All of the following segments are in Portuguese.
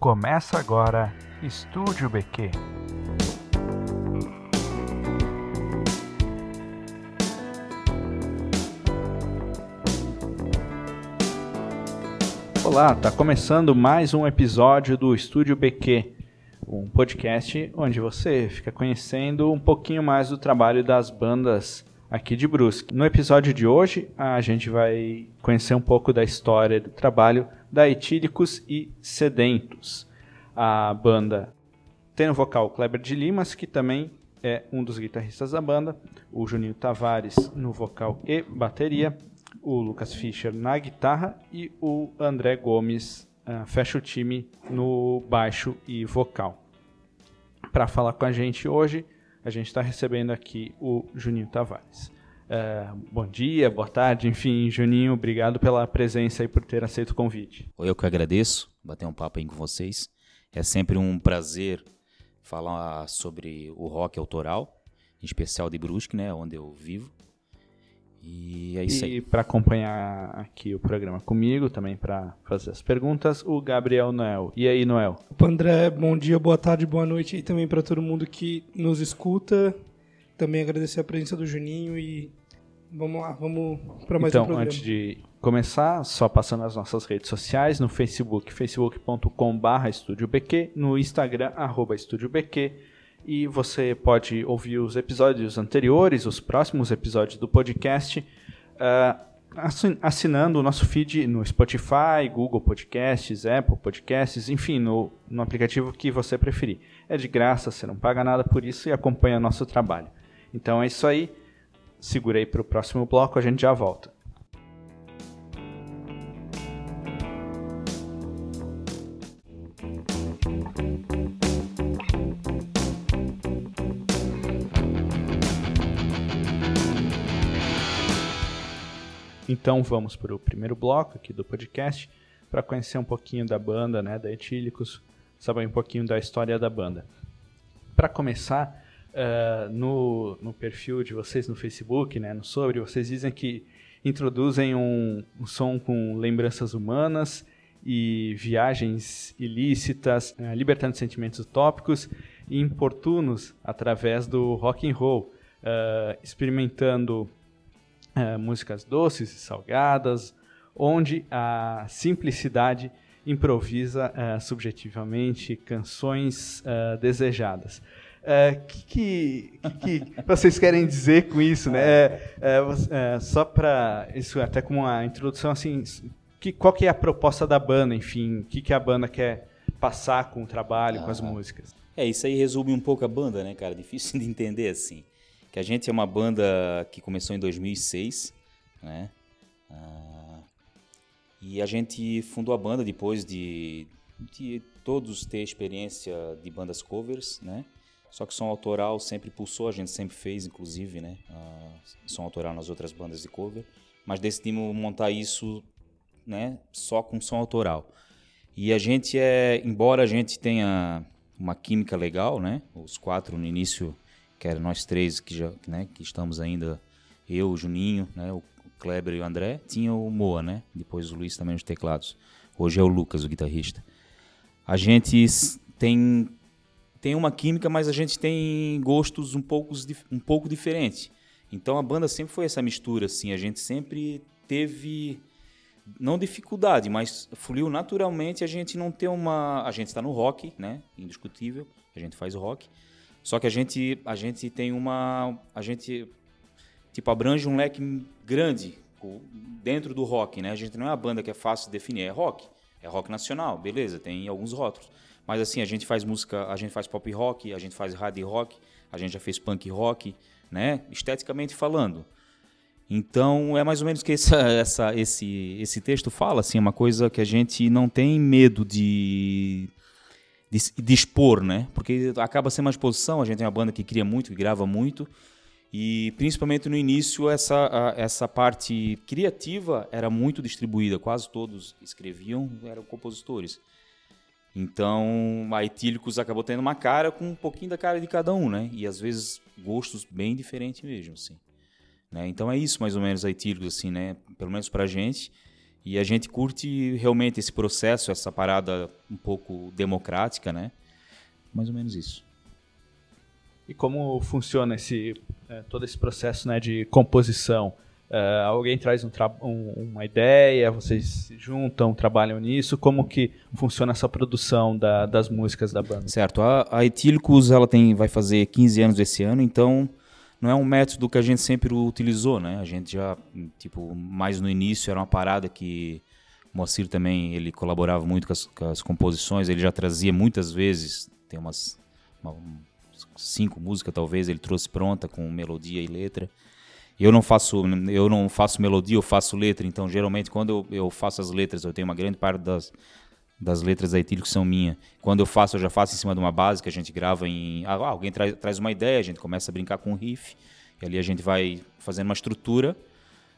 Começa agora Estúdio BQ. Olá, tá começando mais um episódio do Estúdio BQ, um podcast onde você fica conhecendo um pouquinho mais do trabalho das bandas aqui de Brusque. No episódio de hoje, a gente vai conhecer um pouco da história do trabalho da Etílicos e Sedentos. A banda tem no vocal Kleber de Limas, que também é um dos guitarristas da banda, o Juninho Tavares no vocal e bateria, o Lucas Fischer na guitarra e o André Gomes uh, fecha o time no baixo e vocal. Para falar com a gente hoje, a gente está recebendo aqui o Juninho Tavares. Uh, bom dia, boa tarde, enfim, Juninho, obrigado pela presença e por ter aceito o convite. Eu que agradeço, bater um papo aí com vocês. É sempre um prazer falar sobre o rock autoral, em especial de Brusque, né, onde eu vivo. E é isso aí. E para acompanhar aqui o programa comigo, também para fazer as perguntas, o Gabriel Noel. E aí, Noel? Opa, André, bom dia, boa tarde, boa noite e também para todo mundo que nos escuta. Também agradecer a presença do Juninho e vamos lá, vamos para mais então, um programa. antes de começar, só passando as nossas redes sociais, no Facebook, facebook.com.br no Instagram, arroba e você pode ouvir os episódios anteriores, os próximos episódios do podcast, uh, assinando o nosso feed no Spotify, Google Podcasts, Apple Podcasts, enfim, no, no aplicativo que você preferir. É de graça, você não paga nada por isso e acompanha nosso trabalho. Então é isso aí. Segura aí para o próximo bloco, a gente já volta. Então vamos para o primeiro bloco aqui do podcast para conhecer um pouquinho da banda, né, da Etílicos, saber um pouquinho da história da banda. Para começar, uh, no, no perfil de vocês no Facebook, né, no Sobre, vocês dizem que introduzem um, um som com lembranças humanas e viagens ilícitas, uh, libertando sentimentos utópicos e importunos através do rock and roll, uh, experimentando músicas doces e salgadas, onde a simplicidade improvisa subjetivamente canções desejadas. O é, que, que, que, vocês querem dizer com isso, né? É, é, é só para isso até como uma introdução assim, que, qual que é a proposta da banda, enfim, o que, que a banda quer passar com o trabalho, ah, com as ah. músicas? É isso aí resume um pouco a banda, né, cara? Difícil de entender assim. Que a gente é uma banda que começou em 2006, né? Ah, e a gente fundou a banda depois de, de todos ter experiência de bandas covers, né? Só que som autoral sempre pulsou, a gente sempre fez, inclusive, né? Uh, som autoral nas outras bandas de cover. Mas decidimos montar isso, né? Só com som autoral. E a gente é, embora a gente tenha uma química legal, né? Os quatro no início, que eram nós três que já, né? Que estamos ainda, eu, o Juninho, né? O Kleber e o André. Tinha o Moa, né? Depois o Luiz também nos teclados. Hoje é o Lucas, o guitarrista. A gente tem tem uma química, mas a gente tem gostos um pouco, um pouco diferentes. Então a banda sempre foi essa mistura, assim. A gente sempre teve, não dificuldade, mas fluiu naturalmente. A gente não tem uma. A gente está no rock, né? Indiscutível. A gente faz rock. Só que a gente, a gente tem uma. A gente, tipo, abrange um leque grande dentro do rock, né? A gente não é uma banda que é fácil de definir. É rock. É rock nacional, beleza, tem alguns rótulos. Mas assim, a gente faz música, a gente faz pop rock, a gente faz hard rock, a gente já fez punk rock, né? Esteticamente falando. Então é mais ou menos que essa, essa, esse, esse texto fala, assim, é uma coisa que a gente não tem medo de, expor, né? Porque acaba sendo uma exposição, a gente tem uma banda que cria muito, que grava muito, e principalmente no início essa, essa parte criativa era muito distribuída, quase todos escreviam, eram compositores. Então, a Etílicos acabou tendo uma cara com um pouquinho da cara de cada um, né? E às vezes gostos bem diferentes mesmo, assim. Né? Então é isso mais ou menos a Etílicos, assim, né? Pelo menos pra gente. E a gente curte realmente esse processo, essa parada um pouco democrática, né? Mais ou menos isso. E como funciona esse, é, todo esse processo né, de composição? Uh, alguém traz um um, uma ideia, vocês se juntam, trabalham nisso. Como que funciona essa produção da, das músicas da banda? Certo. A, a Etílicos ela tem, vai fazer 15 anos esse ano, então não é um método que a gente sempre utilizou, né? A gente já, tipo, mais no início era uma parada que o Moacir também ele colaborava muito com as, com as composições, ele já trazia muitas vezes, tem umas uma, cinco músicas talvez, ele trouxe pronta com melodia e letra. Eu não faço, eu não faço melodia, eu faço letra. Então, geralmente, quando eu, eu faço as letras, eu tenho uma grande parte das, das letras da Etílico são minha. Quando eu faço, eu já faço em cima de uma base que a gente grava em. Ah, alguém traz, traz uma ideia, a gente começa a brincar com um riff. E ali a gente vai fazendo uma estrutura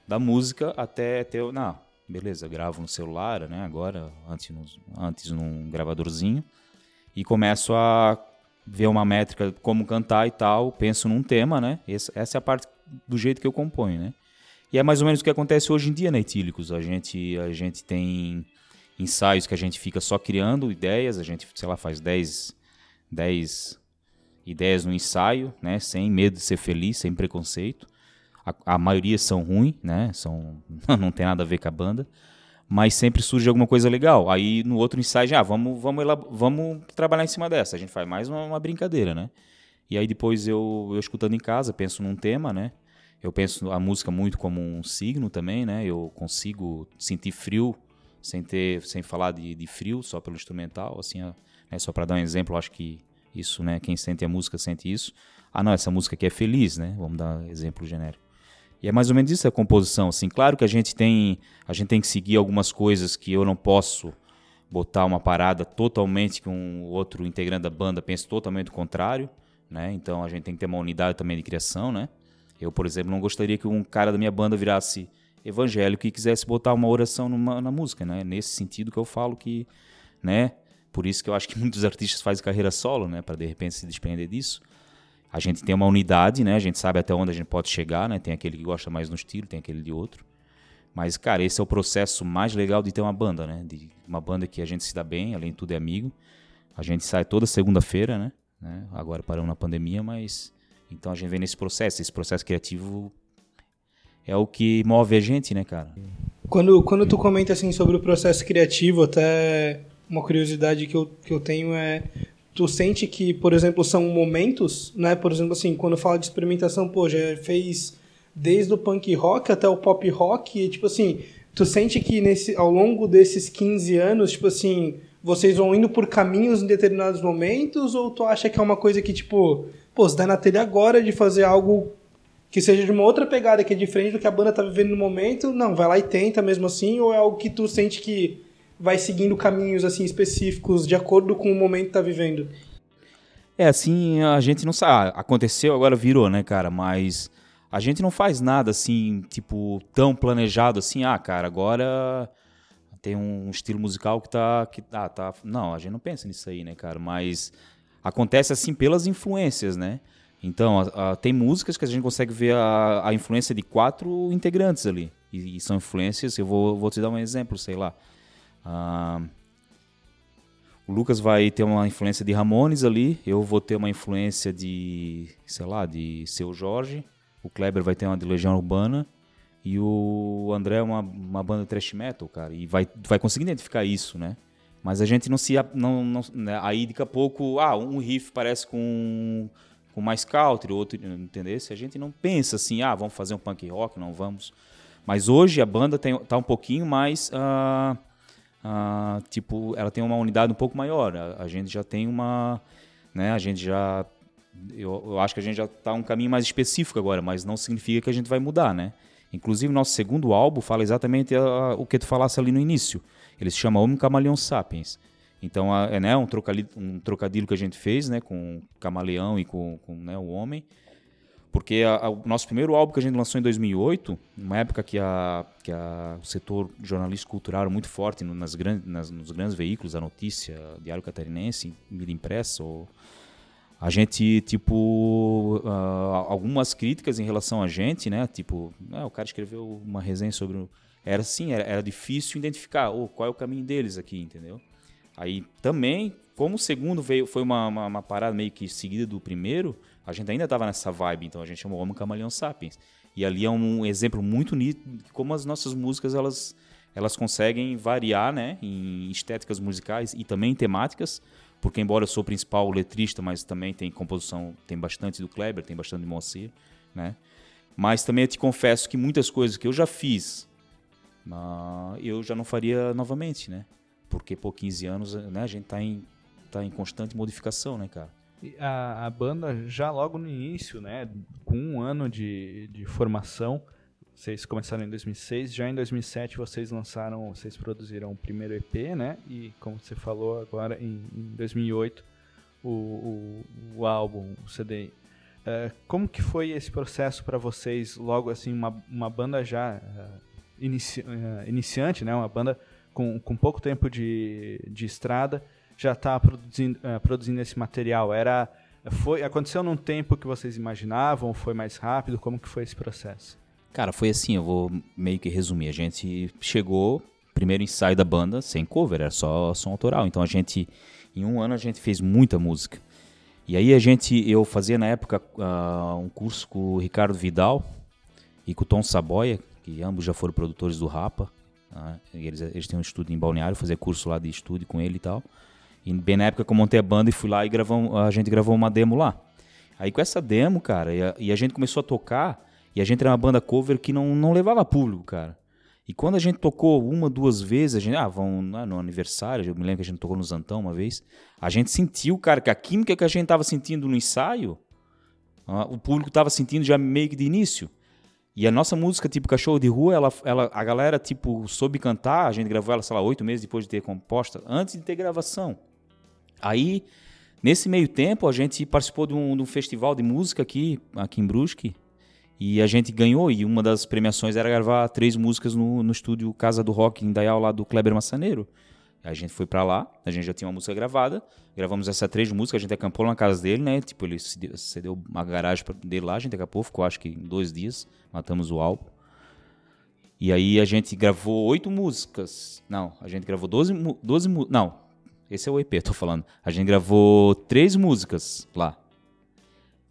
da música até ter. Não, beleza, gravo no celular, né? Agora, antes, antes num gravadorzinho. E começo a ver uma métrica, como cantar e tal. Penso num tema, né? Essa, essa é a parte do jeito que eu componho, né? E é mais ou menos o que acontece hoje em dia na Etílicos. A gente, a gente tem ensaios que a gente fica só criando ideias, a gente, sei lá, faz 10, 10 ideias no ensaio, né? Sem medo de ser feliz, sem preconceito. A, a maioria são ruins, né? São, não tem nada a ver com a banda. Mas sempre surge alguma coisa legal. Aí no outro ensaio, já, ah, vamos, vamos, vamos trabalhar em cima dessa. A gente faz mais uma, uma brincadeira, né? E aí depois eu, eu escutando em casa, penso num tema, né? Eu penso a música muito como um signo também, né? Eu consigo sentir frio sem ter, sem falar de, de frio, só pelo instrumental, assim, né? só para dar um exemplo, acho que isso, né? Quem sente a música sente isso. Ah, não, essa música aqui é feliz, né? Vamos dar exemplo genérico. E é mais ou menos isso a composição, assim. Claro que a gente tem, a gente tem que seguir algumas coisas que eu não posso botar uma parada totalmente que um outro integrante da banda pense totalmente o contrário, né? Então a gente tem que ter uma unidade também de criação, né? Eu, por exemplo, não gostaria que um cara da minha banda virasse evangélico e quisesse botar uma oração numa, na música, né? Nesse sentido que eu falo que, né? Por isso que eu acho que muitos artistas fazem carreira solo, né? Para de repente se desprender disso. A gente tem uma unidade, né? A gente sabe até onde a gente pode chegar, né? Tem aquele que gosta mais no estilo, tem aquele de outro. Mas, cara, esse é o processo mais legal de ter uma banda, né? De uma banda que a gente se dá bem, além de tudo é amigo. A gente sai toda segunda-feira, né? né? Agora paramos na pandemia, mas então a gente vem nesse processo, esse processo criativo é o que move a gente, né, cara? Quando, quando tu comenta assim sobre o processo criativo, até uma curiosidade que eu, que eu tenho é tu sente que, por exemplo, são momentos, né? Por exemplo, assim, quando fala de experimentação, pô, já fez desde o punk rock até o pop rock, e, tipo assim, tu sente que nesse ao longo desses 15 anos, tipo assim, vocês vão indo por caminhos em determinados momentos ou tu acha que é uma coisa que tipo, pô, você dá na telha agora de fazer algo que seja de uma outra pegada que é diferente do que a banda tá vivendo no momento, não, vai lá e tenta mesmo assim, ou é algo que tu sente que vai seguindo caminhos assim específicos de acordo com o momento que tá vivendo? É, assim, a gente não sabe, ah, aconteceu, agora virou, né, cara, mas a gente não faz nada assim, tipo, tão planejado assim, ah, cara, agora tem um estilo musical que tá que ah, tá, não, a gente não pensa nisso aí, né, cara, mas acontece assim pelas influências, né? Então, a, a, tem músicas que a gente consegue ver a, a influência de quatro integrantes ali. E, e, são influências, eu vou, vou te dar um exemplo, sei lá. Ah, o Lucas vai ter uma influência de Ramones ali, eu vou ter uma influência de, sei lá, de Seu Jorge, o Kleber vai ter uma de Legião Urbana, e o André é uma, uma banda thrash metal, cara, e vai, vai conseguir identificar isso, né? Mas a gente não se. Não, não, né? Aí daqui a pouco, ah, um riff parece com com mais country, outro, entendeu? Se a gente não pensa assim, ah, vamos fazer um punk rock, não vamos. Mas hoje a banda tem, tá um pouquinho mais, uh, uh, tipo, ela tem uma unidade um pouco maior. A, a, gente já tem uma, né? A gente já, eu, eu acho que a gente já tá um caminho mais específico agora, mas não significa que a gente vai mudar, né? Inclusive nosso segundo álbum fala exatamente uh, o que tu falasse ali no início. Ele se chama Homem Camaleão Sapiens. Então, é né, um, trocadilho, um trocadilho que a gente fez né, com o Camaleão e com, com né, o Homem. Porque a, a, o nosso primeiro álbum que a gente lançou em 2008, numa época que, a, que a, o setor jornalístico cultural era muito forte no, nas, grandes, nas, nos grandes veículos, a notícia, Diário Catarinense, mídia impressa, ou, a gente, tipo, uh, algumas críticas em relação a gente, né? Tipo, ah, o cara escreveu uma resenha sobre era assim, era, era difícil identificar oh, qual é o caminho deles aqui, entendeu? Aí também, como o segundo veio, foi uma, uma, uma parada meio que seguida do primeiro, a gente ainda estava nessa vibe, então a gente chamou Homo Camaleão Sapiens. E ali é um exemplo muito nítido de como as nossas músicas elas, elas conseguem variar né, em estéticas musicais e também em temáticas, porque embora eu sou o principal letrista, mas também tem composição, tem bastante do Kleber, tem bastante do Moacir, né? Mas também eu te confesso que muitas coisas que eu já fiz, uh, eu já não faria novamente, né? Porque por 15 anos né, a gente está em, tá em constante modificação, né, cara? A, a, banda já logo no início, né, com um ano de, de formação, vocês começaram em 2006, já em 2007 vocês lançaram, vocês produziram o primeiro EP, né, e como você falou agora em, em 2008 o, o, o, álbum, o CD. Uh, é, como que foi esse processo para vocês, logo assim, uma, uma banda já uh, inici, uh, iniciante, né, uma banda com, com pouco tempo de, de estrada, já está produzindo, uh, produzindo esse material? Era foi aconteceu num tempo que vocês imaginavam? Foi mais rápido? Como que foi esse processo? Cara, foi assim. Eu vou meio que resumir. A gente chegou primeiro ensaio da banda sem cover, era só som autoral. Então a gente em um ano a gente fez muita música. E aí a gente eu fazia na época uh, um curso com o Ricardo Vidal e com o Tom Saboia, que ambos já foram produtores do Rapa. Uh, eles, eles têm um estúdio em Balneário, fazer curso lá de estúdio com ele e tal. E bem na época que eu montei a banda e fui lá e gravou, a gente gravou uma demo lá. Aí com essa demo, cara, e a, e a, gente começou a tocar, e a gente era uma banda cover que não, não levava público, cara. E quando a gente tocou uma, duas vezes, a gente, ah, vão né, no aniversário, eu me lembro que a gente tocou no Zantão uma vez, a gente sentiu, cara, que a química que a gente tava sentindo no ensaio, o público tava sentindo já meio que de início. E a nossa música, tipo Cachorro de Rua, ela, ela, a galera, tipo, soube cantar, a gente gravou ela, sei lá, oito meses depois de ter composta, antes de ter gravação. Aí, nesse meio tempo, a gente participou de um, de um festival de música aqui, aqui em Brusque, e a gente ganhou, e uma das premiações era gravar três músicas no, no estúdio Casa do Rock, em Dayal, lá do Kleber Massaneiro. A gente foi para lá, a gente já tinha uma música gravada, gravamos essas três músicas, a gente acampou na casa dele, né? Tipo, ele cedeu uma garagem dele lá, a gente acampou, ficou acho que em dois dias, matamos o álbum. E aí a gente gravou oito músicas. Não, a gente gravou doze, doze não, esse é o EP, tô falando. A gente gravou três músicas lá.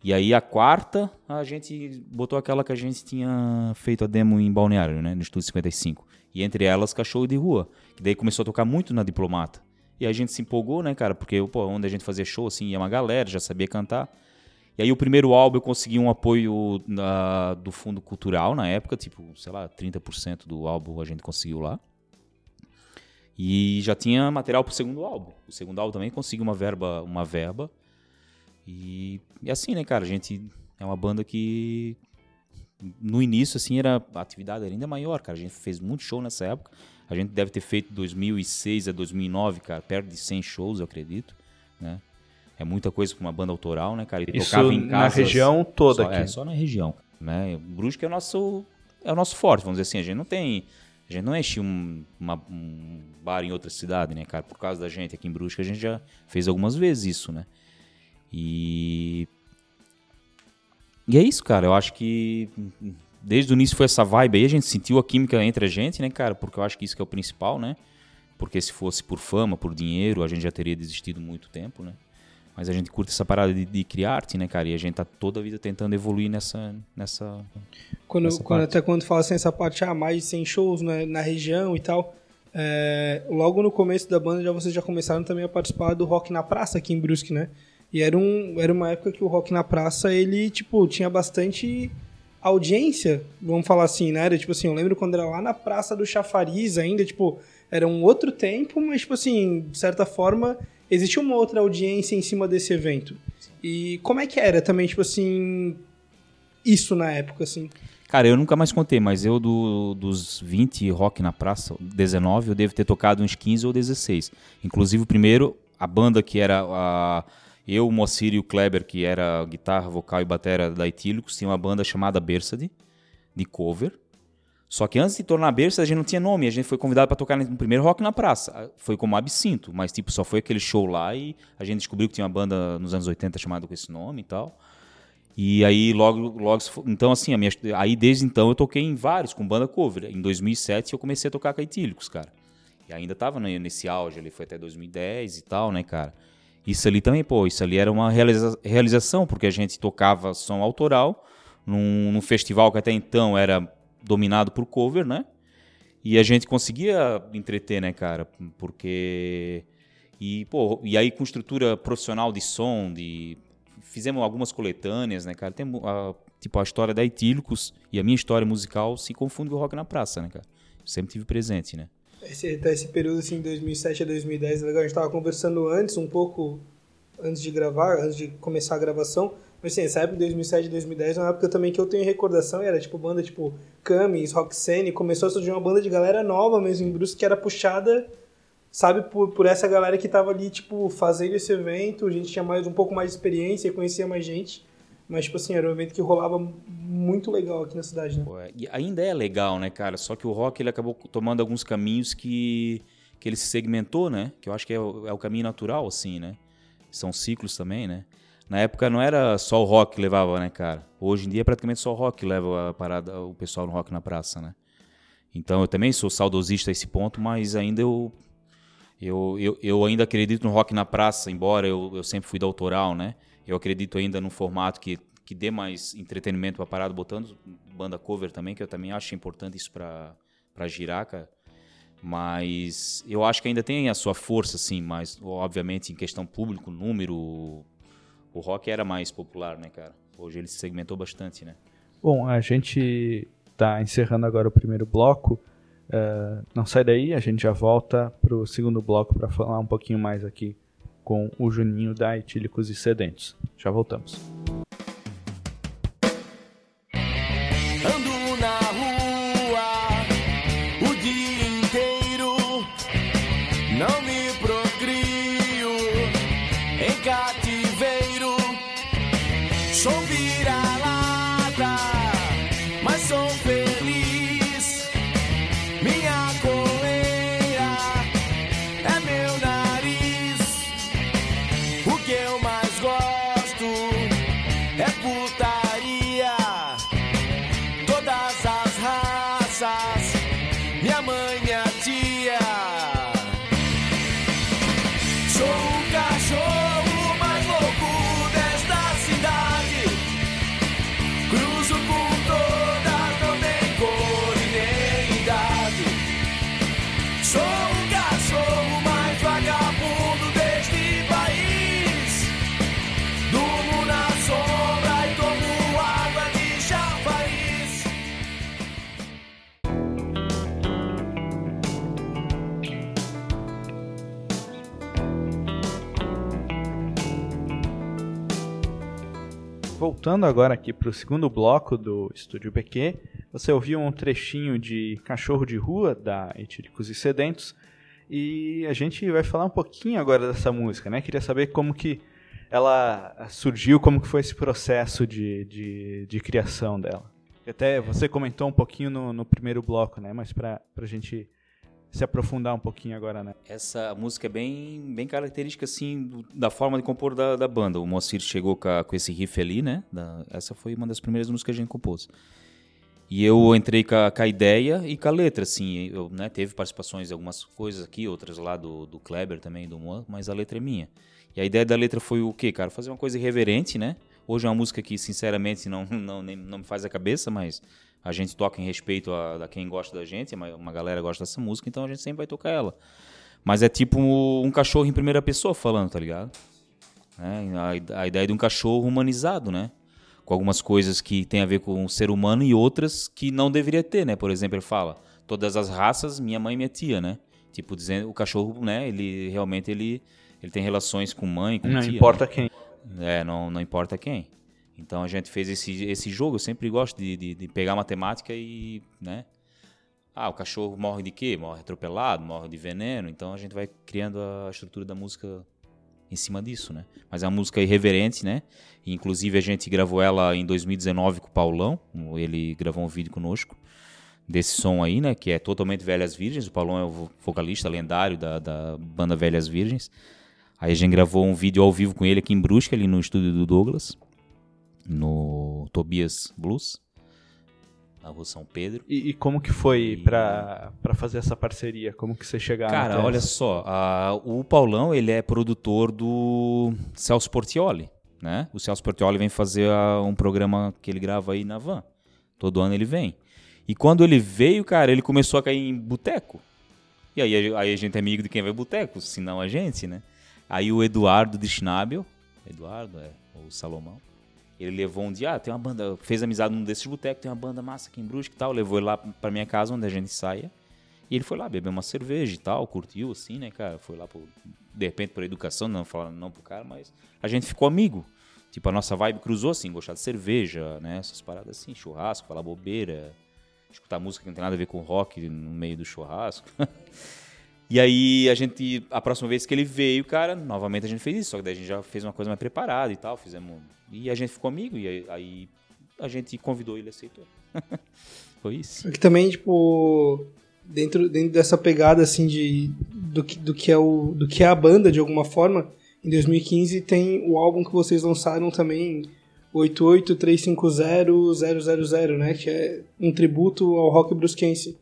E aí a quarta, a gente botou aquela que a gente tinha feito a demo em Balneário, né? No Estúdio 55. E entre elas, Cachorro de Rua. Que daí começou a tocar muito na Diplomata. E a gente se empolgou, né, cara? Porque, pô, onde a gente fazia show, assim, ia uma galera, já sabia cantar. E aí o primeiro álbum eu consegui um apoio na, do Fundo Cultural na época, tipo, sei lá, 30% do álbum a gente conseguiu lá. E já tinha material para o segundo álbum. O segundo álbum também conseguiu uma verba, uma verba. E, e assim, né, cara, a gente é uma banda que no início assim era a atividade era ainda maior, cara. A gente fez muito show nessa época. A gente deve ter feito 2006 a 2009, cara, perto de 100 shows, eu acredito, né? É muita coisa para uma banda autoral, né, cara? E Isso tocava em casas, na região toda só, aqui. É, só na região, né? Brusque é o nosso é o nosso forte, vamos dizer assim. A gente não tem a gente não enche um, uma, um bar em outra cidade, né, cara? Por causa da gente aqui em Brusque, a gente já fez algumas vezes isso, né? E. E é isso, cara. Eu acho que desde o início foi essa vibe aí. A gente sentiu a química entre a gente, né, cara? Porque eu acho que isso que é o principal, né? Porque se fosse por fama, por dinheiro, a gente já teria desistido muito tempo, né? Mas a gente curte essa parada de, de, criar arte, né, cara? E a gente tá toda a vida tentando evoluir nessa. nessa quando, nessa quando até quando fala assim, essa parte, ah, mais de 100 shows né, na região e tal. É, logo no começo da banda já vocês já começaram também a participar do Rock na Praça aqui em Brusque, né? E era, um, era uma época que o Rock na Praça, ele, tipo, tinha bastante audiência, vamos falar assim, né? Era tipo assim, eu lembro quando era lá na Praça do Chafariz ainda, tipo, era um outro tempo, mas, tipo assim, de certa forma, existia uma outra audiência em cima desse evento. E como é que era também, tipo assim, isso na época, assim? Cara, eu nunca mais contei, mas eu do, dos 20 rock na praça, 19, eu devo ter tocado uns 15 ou 16. Inclusive, o primeiro, a banda que era a, eu, o Moacir e o Kleber, que era guitarra, vocal e batera da Etílicos, tinha uma banda chamada Bersade, de cover. Só que antes de tornar berço, a gente não tinha nome. A gente foi convidado para tocar no primeiro Rock na Praça. Foi como Absinto, mas tipo, só foi aquele show lá e a gente descobriu que tinha uma banda nos anos 80 chamada com esse nome e tal. E aí logo, logo então assim, minha, aí desde então eu toquei em vários com banda cover. Em 2007 eu comecei a tocar com a Etílicos, cara. E ainda tava nesse auge, ele foi até 2010 e tal, né, cara? Isso ali também, pô, isso ali era uma realiza realização, porque a gente tocava som autoral num, num festival que até então era dominado por cover, né? E a gente conseguia entreter, né, cara? Porque. E, pô, e aí com estrutura profissional de som, de. Fizemos algumas coletâneas, né, cara? Tem a, tipo a história da Etílicos e a minha história musical se confunde com o rock na praça, né, cara? sempre tive presente, né? Esse, até esse período, assim, 2007 a 2010, é legal. A gente tava conversando antes, um pouco antes de gravar, antes de começar a gravação, mas assim, essa época de 2007 e 2010 é uma época também que eu tenho recordação, era tipo banda tipo Camis, Roxane, começou a surgir uma banda de galera nova mesmo em Brusque que era puxada, sabe, por, por essa galera que tava ali, tipo, fazendo esse evento, a gente tinha mais um pouco mais de experiência, conhecia mais gente, mas tipo assim, era um evento que rolava muito legal aqui na cidade, né? Pô, é, ainda é legal, né, cara? Só que o rock ele acabou tomando alguns caminhos que que ele se segmentou, né? Que eu acho que é o, é o caminho natural, assim, né? São ciclos também, né? Na época não era só o rock que levava, né, cara? Hoje em dia é praticamente só o rock que leva a parada, o pessoal no rock na praça, né? Então eu também sou saudosista a esse ponto, mas ainda eu eu, eu, eu ainda acredito no rock na praça, embora eu, eu sempre fui da autoral, né? Eu acredito ainda num formato que, que dê mais entretenimento para a parada, botando banda cover também, que eu também acho importante isso para girar, cara. Mas eu acho que ainda tem a sua força, sim, mas obviamente em questão público, número, o rock era mais popular, né, cara? Hoje ele se segmentou bastante, né? Bom, a gente tá encerrando agora o primeiro bloco. Uh, não sai daí, a gente já volta pro segundo bloco para falar um pouquinho mais aqui com o Juninho da Etílicos e Sedentos. Já voltamos. Voltando agora aqui para o segundo bloco do Estúdio PQ, você ouviu um trechinho de Cachorro de Rua, da Etílicos e Sedentos, e a gente vai falar um pouquinho agora dessa música, né? Queria saber como que ela surgiu, como que foi esse processo de, de, de criação dela. Até você comentou um pouquinho no, no primeiro bloco, né? Mas para a gente se aprofundar um pouquinho agora, né? Essa música é bem, bem característica, assim, do, da forma de compor da, da banda. O Moacir chegou com, a, com esse riff ali, né? Da, essa foi uma das primeiras músicas que a gente compôs. E eu entrei com a, com a ideia e com a letra, assim. Eu, né, teve participações em algumas coisas aqui, outras lá do, do Kleber também, do Moan, mas a letra é minha. E a ideia da letra foi o quê, cara? Fazer uma coisa irreverente, né? Hoje é uma música que, sinceramente, não, não, nem, não me faz a cabeça, mas a gente toca em respeito a, a quem gosta da gente, uma, uma galera gosta dessa música, então a gente sempre vai tocar ela. Mas é tipo um cachorro em primeira pessoa falando, tá ligado? É, a, a, ideia de um cachorro humanizado, né? Com algumas coisas que tem a ver com o ser humano e outras que não deveria ter, né? Por exemplo, ele fala, todas as raças, minha mãe e minha tia, né? Tipo, dizendo, o cachorro, né? Ele realmente ele, ele tem relações com mãe, com não tia. Não importa né? quem. É, não, não importa quem. Então a gente fez esse, esse jogo. Eu sempre gosto de, de, de pegar matemática e, né? Ah, o cachorro morre de quê? Morre atropelado, morre de veneno. Então a gente vai criando a estrutura da música em cima disso, né? Mas é uma música irreverente, né? Inclusive a gente gravou ela em 2019 com o Paulão. Ele gravou um vídeo conosco desse som aí, né? Que é totalmente Velhas Virgens. O Paulão é o vocalista lendário da, da banda Velhas Virgens. Aí a gente gravou um vídeo ao vivo com ele aqui em Brusque, ali no estúdio do Douglas. No Tobias Blues, na rua São Pedro. E, e como que foi E- pra para fazer essa parceria? Como que você chegaram Cara, olha só, a- o Paulão, ele é produtor do Celso Portioli, né? O Celso Portioli vem fazer a- um programa que ele grava aí na van. Todo ano ele vem. E quando ele veio, cara, ele começou a cair em boteco. E aí, a- aí a gente é amigo de quem vai boteco, se não a gente, né? Aí o Eduardo de Schnabel, Eduardo, é, o Salomão, ele levou um dia, ah, tem uma banda, fez amizade num desses botecos, tem uma banda massa aqui em Brusque e tal, levou ele lá pra minha casa, onde a gente saia. E ele foi lá beber uma cerveja e tal, curtiu assim, né, cara? Foi lá, de repente, por educação, não falando não pro cara, mas a gente ficou amigo. Tipo, a nossa vibe cruzou assim, gostar de cerveja, né? Essas paradas assim, churrasco, falar bobeira, escutar música que não tem nada a ver com rock no meio do churrasco. e aí a gente, a próxima vez que ele veio, cara, novamente a gente fez isso, só que daí a gente já fez uma coisa mais preparada e tal, fizemos. E a gente ficou amigo, e aí, aí a gente convidou e ele aceitou. Foi isso. Só que também, tipo, dentro, dentro dessa pegada, assim, de, do, que, do, que é o, do que é a banda, de alguma forma, em 2015 tem o álbum que vocês lançaram também, 88350-000, né? Que é um tributo ao rock brusquense.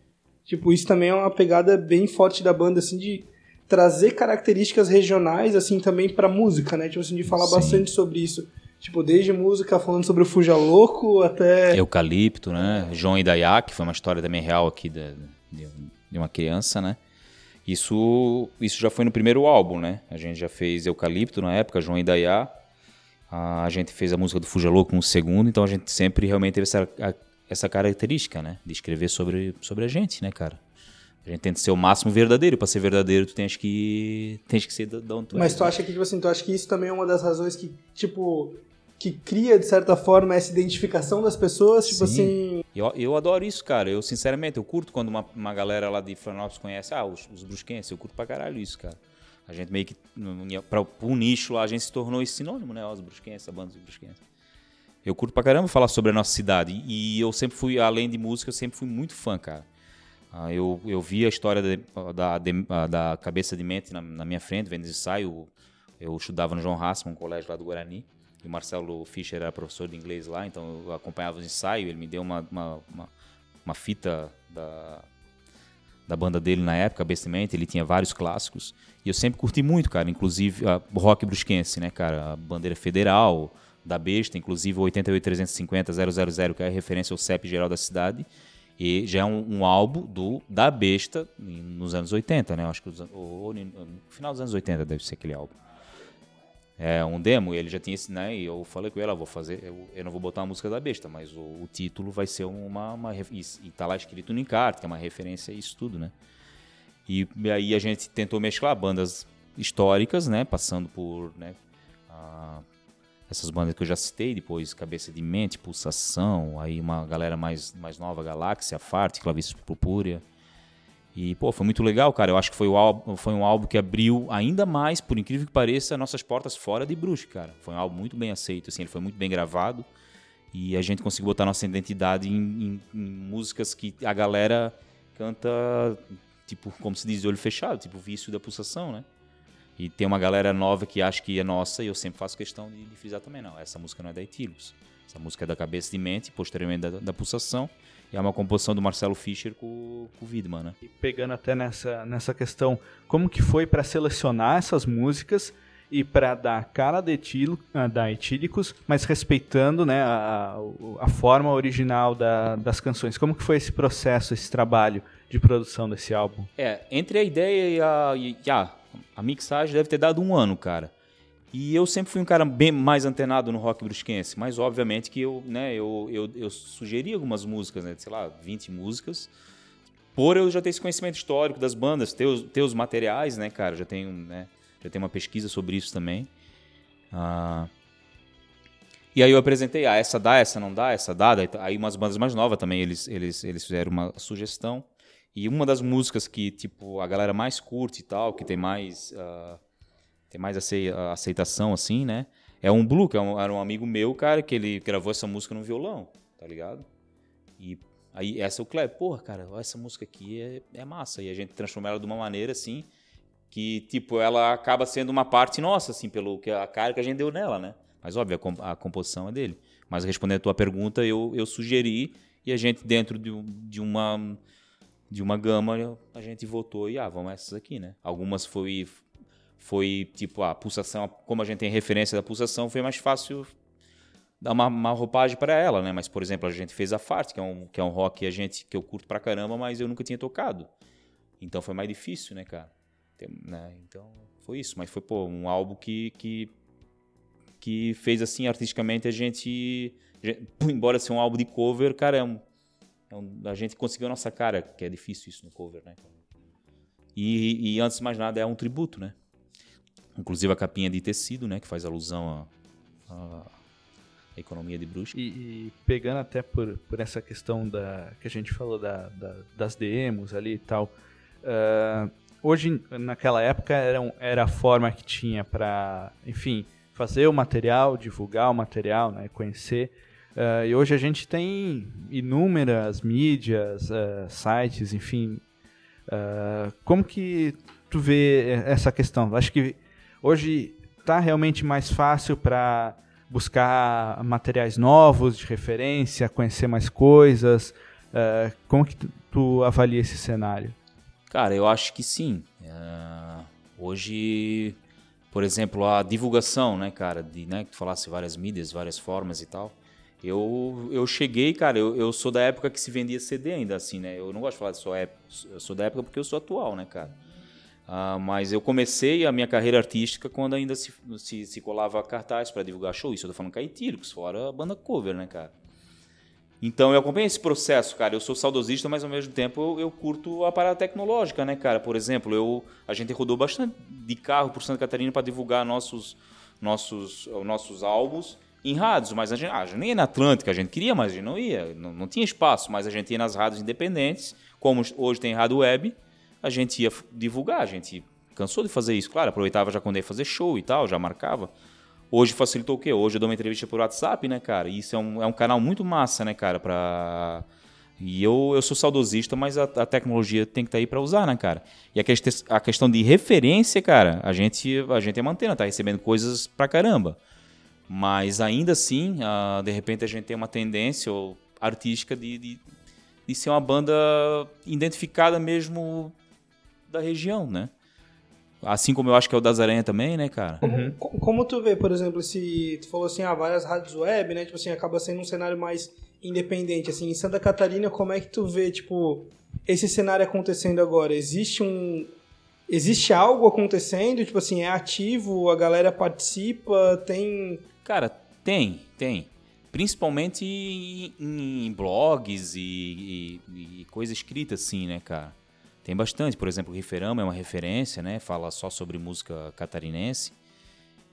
Tipo, isso também é uma pegada bem forte da banda, assim, de trazer características regionais, assim, também pra música, né? Tipo assim, de falar Sim. bastante sobre isso. Tipo, desde música falando sobre o Fuja Louco até... Eucalipto, né? João Idaiá, que foi uma história também real aqui de, de, uma criança, né? Isso, isso já foi no primeiro álbum, né? A gente já fez Eucalipto na época, João Idaiá. A gente fez a música do Fuja Louco no segundo, então a gente sempre realmente teve essa, essa característica, né? De escrever sobre, sobre a gente, né, cara? A gente tenta ser o máximo verdadeiro. Para ser verdadeiro, tu tens que, tens que ser da onde tu Mas és, tu né? acha que, tipo assim, tu acha que isso também é uma das razões que, tipo, que cria, de certa forma, essa identificação das pessoas? Tipo Sim. assim, Eu, eu adoro isso, cara. Eu, sinceramente, eu curto quando uma, uma galera lá de Florianópolis conhece, ah, os, os brusquenses. Eu curto pra caralho isso, cara. A gente meio que, para um nicho lá, a gente se tornou esse sinônimo, né? Ó, Os brusquenses, a banda dos brusquenses. Eu curto pra caramba falar sobre a nossa cidade. E eu sempre fui, além de música, eu sempre fui muito fã, cara. Ah, eu, eu vi a história de- da, de- ah, da cabeça de mente na, na minha frente, vendo ensaio. Eu estudava no João Rassman, um colégio lá do Guarani. E o Marcelo Fischer era professor de inglês lá, então eu acompanhava os ensaios. Ele me deu uma, uma, uma, uma fita da, da banda dele na época, Mente. Ele tinha vários clássicos. E eu sempre curti muito, cara. Inclusive a o rock brusquense, né, cara? A bandeira federal da besta, inclusive o 88350 000, que é a referência ao CEP geral da cidade. E já é um, um álbum do da besta nos anos 80, né? Acho que os no final dos anos 80 deve ser aquele álbum. É um demo, e ele já tinha esse, né? E eu falei com ele, ah, vou fazer, eu, eu não vou botar a música da besta, mas o, o título vai ser uma, uma e, tá lá escrito no encarte, que é uma referência a isso tudo, né? E, e aí a gente tentou mesclar bandas históricas, né? Passando por, né? a- essas bandas que eu já citei, depois Cabeça de Mente, Pulsação, aí uma galera mais, mais nova, Galáxia, Farte, Clavício Purpúrea. E, pô, foi muito legal, cara. Eu acho que foi, o álbum, foi um álbum que abriu ainda mais, por incrível que pareça, nossas portas fora de Brusque, cara. Foi um álbum muito bem aceito, assim, ele foi muito bem gravado. E a gente conseguiu botar nossa identidade em, em- em músicas que a galera canta, tipo, como se diz, de olho fechado, tipo, vício da pulsação, né? E tem uma galera nova que acha que é nossa e eu sempre faço questão de, de frisar também. Não, essa música não é da Etílicos. Essa música é da Cabeça de Mente, posteriormente da, da Pulsação. E é uma composição do Marcelo Fischer com, com o Widman, né? E pegando até nessa, nessa questão, como que foi para selecionar essas músicas e para dar a cara da, etilo, ah, da Etílicos, mas respeitando né, a, a- forma original da- das canções? Como que foi esse processo, esse trabalho de produção desse álbum? É, entre a ideia e a, e, e a, a mixagem deve ter dado um ano, cara. E eu sempre fui um cara bem mais antenado no rock brusquense, mas obviamente que eu, né, eu, eu, eu sugeri algumas músicas, né, sei lá, 20 músicas, por eu já ter esse conhecimento histórico das bandas, ter os, ter os materiais, né, cara, já tenho, né, já tenho uma pesquisa sobre isso também. Ah, e aí eu apresentei, ah, essa dá, essa não dá, essa dá, daí, aí umas bandas mais novas também, eles, eles, eles fizeram uma sugestão. E uma das músicas que, tipo, a galera mais curte e tal, que tem mais, ah, tem mais acei- aceitação, assim, né? É um Blue, que é um- era um amigo meu, cara, que ele gravou essa música no violão, tá ligado? E aí essa é o Kleber, porra, cara, essa música aqui é, é massa. E a gente transforma ela de uma maneira, assim, que, tipo, ela acaba sendo uma parte nossa, assim, pelo que a cara que a gente deu nela, né? Mas, óbvio, a, com- a composição é dele. Mas respondendo a tua pergunta, eu, eu sugeri e a gente, dentro de, de uma de uma gama, a gente votou e, ah, vamos essas aqui, né? Algumas foi, foi tipo, a pulsação, como a gente tem referência da pulsação, foi mais fácil dar uma, uma roupagem para ela, né? Mas, por exemplo, a gente fez a Fart, que é um, que é um rock que, a gente, que eu curto pra caramba, mas eu nunca tinha tocado. Então foi mais difícil, né, cara? Tem, né? Então foi isso. Mas foi, pô, um álbum que, que, que fez, assim, artisticamente a gente... Embora seja um álbum de cover, cara, é um, é um, a gente conseguiu a nossa cara, que é difícil isso no cover, né? E, e antes de mais nada, é um tributo, né? Inclusive a capinha de tecido, né? Que faz alusão a, a economia de bruxa. E, e, pegando até por, por essa questão da que a gente falou da, da das demos ali e tal, uh, hoje naquela época era, era a forma que tinha para, enfim, fazer o material, divulgar o material, né, conhecer. Uh, e hoje a gente tem inúmeras mídias, uh, sites, enfim. como que tu vê essa questão? Acho que hoje está realmente mais fácil para buscar materiais novos de referência, conhecer mais coisas? Uh, como que tu, avalia esse cenário? Cara, eu acho que sim. Uh, hoje, por exemplo, a divulgação, né, cara, de, né, que tu falasse várias mídias, várias formas e tal. Eu, eu cheguei, cara, eu, eu sou da época que se vendia CD ainda assim, né? Eu não gosto de falar só época, eu sou da época porque eu sou atual, né, cara? Uh, mas eu comecei a minha carreira artística quando ainda se, se, se colava cartaz para divulgar show. Isso eu tô falando caetíricos, fora a banda cover, né, cara? Então eu acompanho esse processo, cara. Eu sou saudosista, mas ao mesmo tempo eu, eu, curto a parada tecnológica, né, cara? Por exemplo, eu, a gente rodou bastante de carro por Santa Catarina para divulgar nossos, nossos, nossos álbuns em rádios, mas a gente, ah, a gente nem na Atlântica, a gente queria, mas a gente não ia, não, não tinha espaço, mas a gente ia nas rádios independentes, como hoje tem rádio web, a gente ia divulgar, a gente cansou de fazer isso. Claro, aproveitava já quando ia fazer show e tal, já marcava. Hoje facilitou o quê? Hoje eu dou uma entrevista por WhatsApp, né, cara? E isso é um, é um canal muito massa, né, cara, pra... E eu, eu sou saudosista, mas a, a tecnologia tem que estar tá aí para usar, né, cara? E a, que, a questão de referência, cara, a gente, a gente é mantendo, tá recebendo coisas pra caramba. Mas ainda assim, uh, de repente a gente tem uma tendência artística de, de, de ser uma banda identificada mesmo da região, né? Assim como eu acho que é o das Aranha também, né, cara? Uhum. Como, como, tu vê, por exemplo, se tu falou assim, ah, várias rádios web, né? Tipo assim, acaba sendo um cenário mais independente. Assim, em Santa Catarina, como é que tu vê, tipo, esse cenário acontecendo agora? Existe um. Existe algo acontecendo? Tipo assim, é ativo, a galera participa, tem. Cara, tem, tem. Principalmente em, em blogs e, e, e coisa escrita assim, né, cara? Tem bastante, por exemplo, o Riferama é uma referência, né? Fala só sobre música catarinense.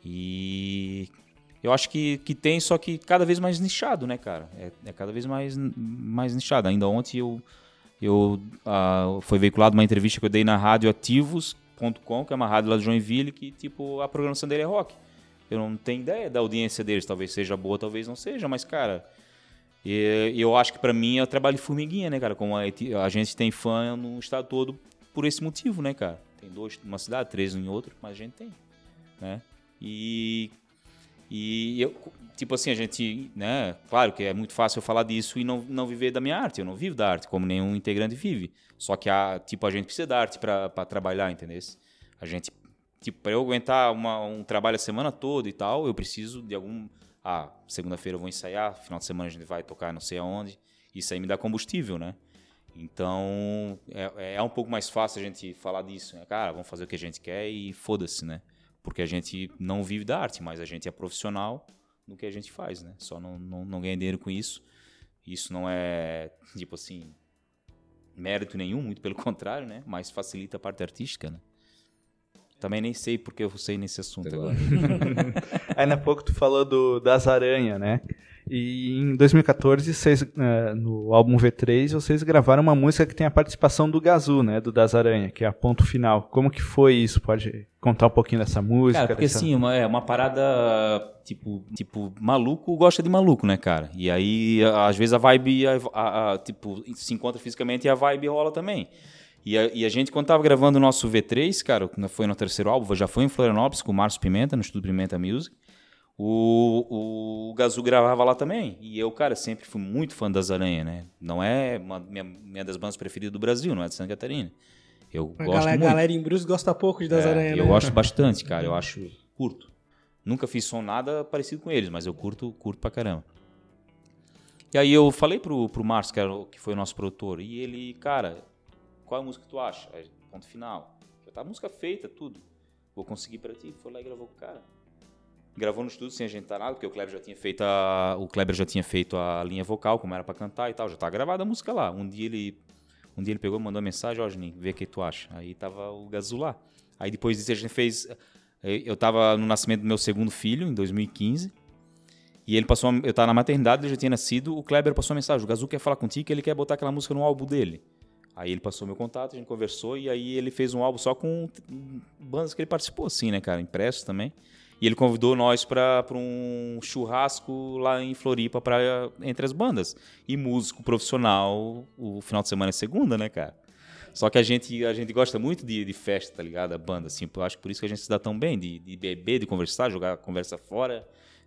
E eu acho que, que tem, só que cada vez mais nichado, né, cara? É, é cada vez mais, mais nichado. Ainda ontem eu, eu uh, foi veiculada uma entrevista que eu dei na radioativos.com, que é uma rádio lá de Joinville, que tipo, a programação dele é rock. Eu não tenho ideia da audiência deles, talvez seja boa, talvez não seja, mas, cara, e eu acho que para mim é o trabalho de formiguinha, né, cara? Como a, gente tem fã no estado todo por esse motivo, né, cara? Tem dois numa cidade, três em outra, mas a gente tem, né? E e eu, tipo assim, a gente, né, claro que é muito fácil eu falar disso e não, não viver da minha arte. Eu não vivo da arte, como nenhum integrante vive. Só que a, tipo, a gente precisa da arte para trabalhar, entendeu? A gente, tipo, para eu aguentar uma, um trabalho a semana toda e tal, eu preciso de algum ah, segunda-feira eu vou ensaiar, final de semana a gente vai tocar não sei aonde. Isso aí me dá combustível, né? Então, é, é um pouco mais fácil a gente falar disso. Né? Cara, vamos fazer o que a gente quer e foda-se, né? Porque a gente não vive da arte, mas a gente é profissional no que a gente faz, né? Só não, não, não ganha dinheiro com isso. Isso não é, tipo assim, mérito nenhum, muito pelo contrário, né? Mas facilita a parte artística, né? Também nem sei porque eu sei nesse assunto agora. Aí na pouco tu falou do, das aranhas, né? E em 2014, vocês, uh, no álbum V3, vocês gravaram uma música que tem a participação do Gazu, né? Do Das Aranha, que é a ponto final. Como que foi isso? Pode contar um pouquinho dessa música? Cara, porque dessa... assim, uma, é uma parada tipo, tipo, maluco gosta de maluco, né, cara? E aí, às vezes a vibe, a, a, a, tipo, se encontra fisicamente e a vibe rola também. E a, e a, gente, quando tava gravando o nosso V3, cara, foi no terceiro álbum, já foi em Florianópolis com o Márcio Pimenta, no Estúdio Pimenta Music. o, o Gazu gravava lá também. E eu, cara, sempre fui muito fã das Aranha, né? Não é uma minha, minha das bandas preferidas do Brasil, não é de Santa Catarina. Eu A gosto galera, muito. galera em Bruce gosta pouco de Das É, Aranhas, Eu né? gosto bastante, cara. Eu acho curto. Nunca fiz som nada parecido com eles, mas eu curto, curto pra caramba. E aí eu falei pro, pro Márcio, que, era que foi o nosso produtor, e ele, cara, qual é a música que tu acha? Aí, ponto final. Já tá a música feita, tudo. Vou conseguir pra ti. Foi lá e gravou com o cara. Gravou no estúdio sem agendar nada, porque o Kleber já tinha feito a, o Kleber já tinha feito a linha vocal, como era pra cantar e tal. Já tá gravada a música lá. Um dia ele um dia ele pegou e mandou uma mensagem, ó, Juninho, vê o que tu acha. Aí tava o Gazu lá. Aí depois disso a gente fez. eh, Eu tava no nascimento do meu segundo filho, em 2015. E ele passou. Eu tava na maternidade, ele já tinha nascido. O Kleber passou uma mensagem: o Gazu quer falar contigo ele quer botar aquela música no álbum dele. Aí ele passou meu contato, a gente conversou. E aí ele fez um álbum só com bandas que ele participou, assim, né, cara? Impresso também. E ele convidou nós para um churrasco lá em Floripa pra, entre as bandas. E músico profissional, o final de semana é segunda, né, cara? Só que a gente, a gente gosta muito de, de festa, tá ligado? A banda, assim. Eu acho que por isso que a gente se dá tão bem, de, de beber, de conversar, jogar a conversa fora.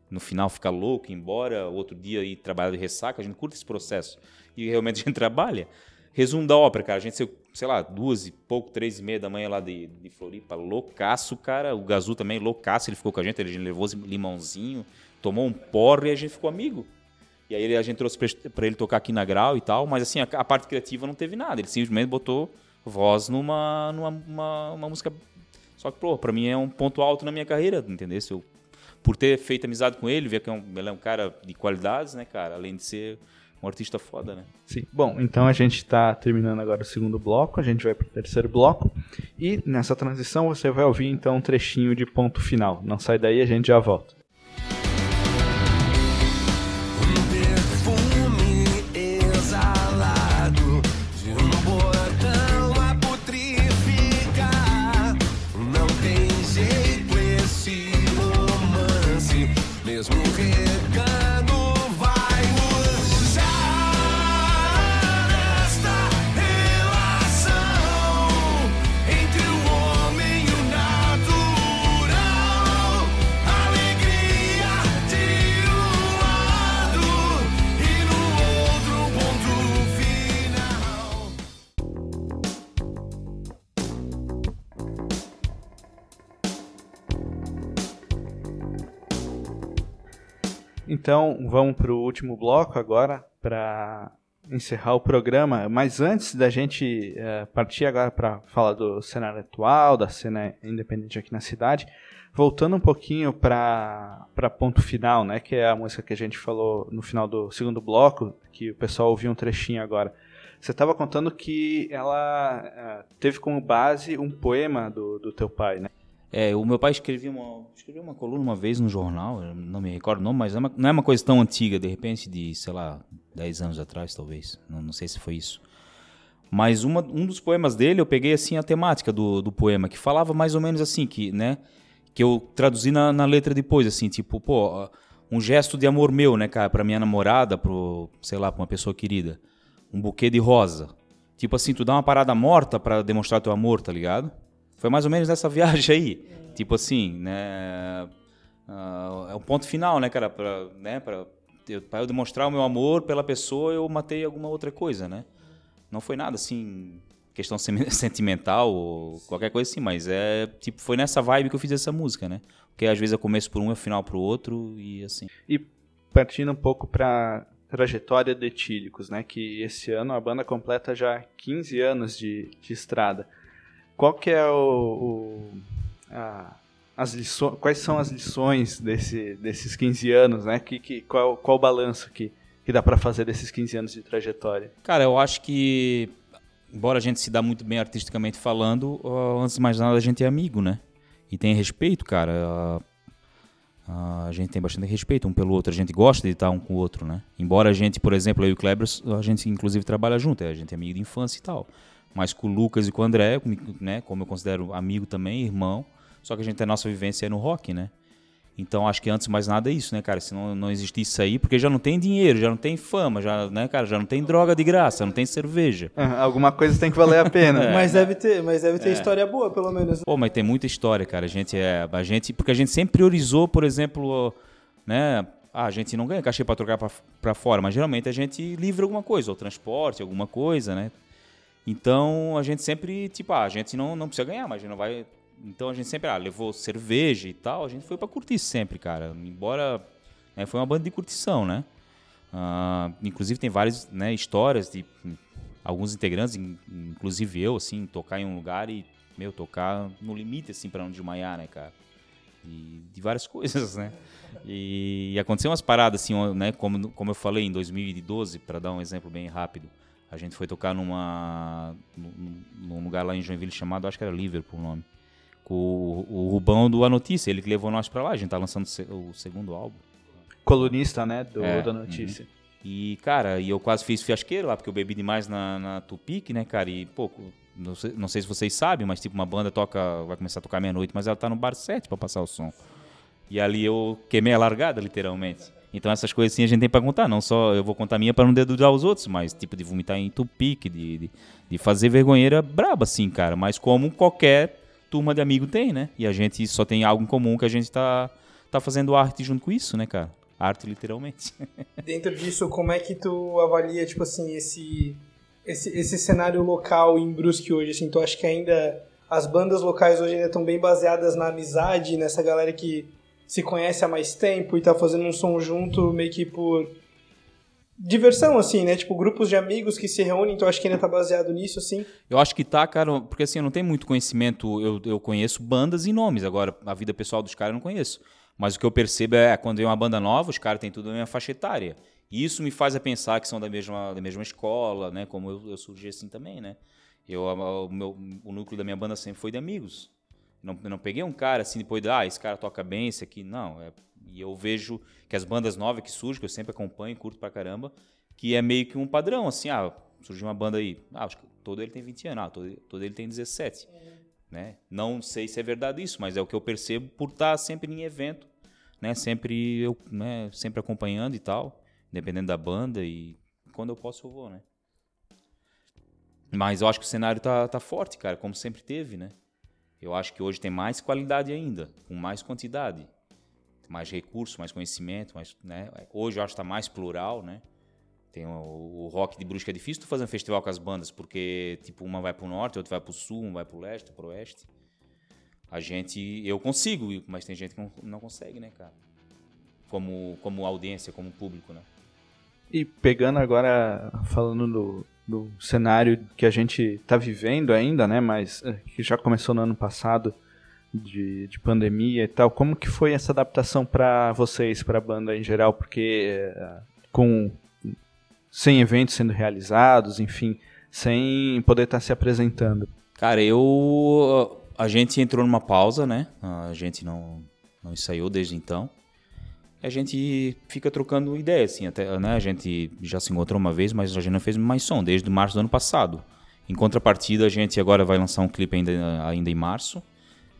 No final ficar louco, ir embora, outro dia ir trabalhar de ressaca. A gente curte esse processo. E realmente a gente trabalha. Resumo da ópera, cara. A gente saiu, sei lá, duas e pouco, três e meia da manhã lá de, de Floripa, loucaço, cara. O Gazu também, loucaço, ele ficou com a gente, ele levou limãozinho, tomou um porre e a gente ficou amigo. E aí a gente trouxe pra ele tocar aqui na Grau e tal, mas assim, a, a parte criativa não teve nada. Ele simplesmente botou voz numa, numa uma, uma música. Só que, pô, pra mim é um ponto alto na minha carreira, entendeu? Eu, por ter feito amizade com ele, ver que é um, ele é um cara de qualidades, né, cara? Além de ser um artista foda, né? Sim. Bom, então a gente está terminando agora o segundo bloco, a gente vai para o terceiro bloco. E nessa transição você vai ouvir então um trechinho de ponto final. Não sai daí, a gente já volta. Então vamos para o último bloco agora para encerrar o programa. Mas antes da gente eh, partir agora para falar do cenário atual, da cena independente aqui na cidade, voltando um pouquinho para ponto final, né, que é a música que a gente falou no final do segundo bloco, que o pessoal ouviu um trechinho agora. Você estava contando que ela eh, teve como base um poema do, do teu pai, né? É, o meu pai escrevia uma, escreveu uma coluna uma vez no jornal, não me recordo o nome, mas é não é uma coisa tão antiga, de repente de, sei lá, 10 anos atrás, talvez. Não, não sei se foi isso. Mas uma, um dos poemas dele, eu peguei assim a temática do, do poema, que falava mais ou menos assim, que, né, que eu traduzi na, na letra depois, assim, tipo, pô, um gesto de amor meu, né, cara, pra minha namorada, pro, sei lá, pra uma pessoa querida. Um buquê de rosa. Tipo assim, tu dá uma parada morta pra demonstrar teu amor, tá ligado? Foi mais ou menos nessa viagem aí. Tipo assim, né? ah, é o ponto final, né, cara? Pra, né, pra, eu, pra eu demonstrar o meu amor pela pessoa, eu matei alguma outra coisa, né? Não foi nada assim, questão sentimental ou qualquer coisa assim, mas é tipo, foi nessa vibe que eu fiz essa música, né? Porque às vezes eu começo por um e o final pro outro e assim. E partindo um pouco para trajetória de Etílicos, né? Que esse ano a banda completa já 15 anos de, de estrada. Qual que é o, o- a- as lições, quais são as lições desse, desses 15 anos, né? Que, que, qual, qual o balanço que, que dá para fazer desses 15 anos de trajetória? Cara, eu acho que, embora a gente se dá muito bem artisticamente falando, antes de mais nada a gente é amigo, né? E tem respeito, cara. A gente tem bastante respeito um pelo outro, a gente gosta de estar um com o outro, né? Embora a gente, por exemplo, eu e o Kleber, a gente inclusive trabalha junto, a gente é amigo de infância e tal. Mas com o Lucas e com o André, né, como eu considero amigo também, irmão, só que a gente tem a nossa vivência é no rock, né? Então acho que antes de mais nada é isso, né, cara? Se não, não existisse isso aí, porque já não tem dinheiro, já não tem fama, já, né, cara, já não tem droga de graça, não tem cerveja. Ah, Alguma coisa tem que valer a pena. Mas deve ter, mas deve ter história boa, pelo menos. Pô, mas tem muita história, cara. A gente é. A gente, porque a gente sempre priorizou, por exemplo, né? Ah, a gente não ganha cachê para trocar para fora, mas geralmente a gente livra alguma coisa, ou transporte, alguma coisa, né? Então a gente sempre, tipo, ah, a gente não, não precisa ganhar, mas a gente não vai. Então a gente sempre, ah, levou cerveja e tal, a gente foi para curtir sempre, cara. Embora né, foi uma banda de curtição, né? Ah, inclusive tem várias né, histórias de alguns integrantes, in- inclusive eu, assim, tocar em um lugar e, meu, tocar no limite, assim, para não desmaiar, né, cara? De, de várias coisas, né? E, e aconteceu umas paradas, assim, né? Como, como eu falei, em 2012, para dar um exemplo bem rápido, a gente foi tocar numa, num, lugar lá em Joinville chamado, acho que era Liverpool o nome, com o, o Rubão do A Notícia, ele que levou nós pra lá, a gente tá lançando o se- o segundo álbum. Colunista, né, do, É, da notícia. E, cara, e eu quase fiz fiasqueiro lá, porque eu bebi demais na, na Tupic, né, cara? E, pô, não sei, não sei se vocês sabem, mas, tipo, uma banda toca, vai começar a tocar meia-noite, mas ela tá no bar 7 pra passar o som. E ali eu queimei a largada, literalmente. Então essas coisas assim a gente tem pra contar. Não só eu vou contar minha pra não dedudar os outros, mas, tipo, de vomitar em Tupic, de, de, de fazer vergonheira braba, assim, cara. Mas como qualquer turma de amigo tem, né? E a gente só tem algo em comum que a gente tá, tá fazendo arte junto com isso, né, cara? Arte, literalmente. Dentro disso, como é que tu avalia, tipo assim, esse, esse, esse cenário local em Brusque hoje? Assim, tu acha que ainda as bandas locais hoje ainda estão bem baseadas na amizade, nessa galera que se conhece há mais tempo e tá fazendo um som junto meio que por diversão, assim, né? Tipo, grupos de amigos que se reúnem, então acho que ainda tá baseado nisso, assim. Eu acho que tá, cara, porque assim, eu não tenho muito conhecimento, eu, eu conheço bandas e nomes, agora a vida pessoal dos caras eu não conheço. Mas o que eu percebo é, quando vem uma banda nova, os caras têm tudo na minha faixa etária. E isso me faz a pensar que são da mesma, da mesma escola, né? Como eu, eu surgi assim também, né? Eu, o, meu, o núcleo da minha banda sempre foi de amigos. Não, não peguei um cara assim, depois de, ah, esse cara toca bem, esse aqui. Não, é, e eu vejo que as bandas novas que surgem, que eu sempre acompanho, curto pra caramba, que é meio que um padrão, assim, ah, surgiu uma banda aí, ah, acho que todo ele tem 20 anos, ah, todo, todo ele tem 17. Né? Não sei se é verdade isso, mas é o que eu percebo por estar sempre em evento, né? Sempre eu, né? Sempre acompanhando e tal, dependendo da banda e quando eu posso eu vou, né? Mas eu acho que o cenário tá, tá forte, cara, como sempre teve, né? Eu acho que hoje tem mais qualidade ainda, com mais quantidade, mais recurso, mais conhecimento, mais, né? Hoje eu acho que tá mais plural, né? Tem o, o rock de Brusque é difícil tu fazer um festival com as bandas, porque tipo uma vai pro norte, outra vai pro sul, uma vai pro leste, pro oeste. A gente, eu consigo, mas tem gente que não, não consegue, né, cara? Como como audiência, como público, né? E pegando agora, falando do, do cenário que a gente tá vivendo ainda, né, mas eh, que já começou no ano passado, de, de pandemia e tal, como que foi essa adaptação para vocês, para a banda em geral? Porque eh, com sem eventos sendo realizados, enfim, sem poder estar se apresentando. Cara, eu. A gente entrou numa pausa, né? A gente não, não ensaiou desde então. A gente fica trocando ideia, assim, até, né? A gente já se encontrou uma vez, mas a gente não fez mais som desde março do ano passado. Em contrapartida, a gente agora vai lançar um clipe ainda, ainda em março.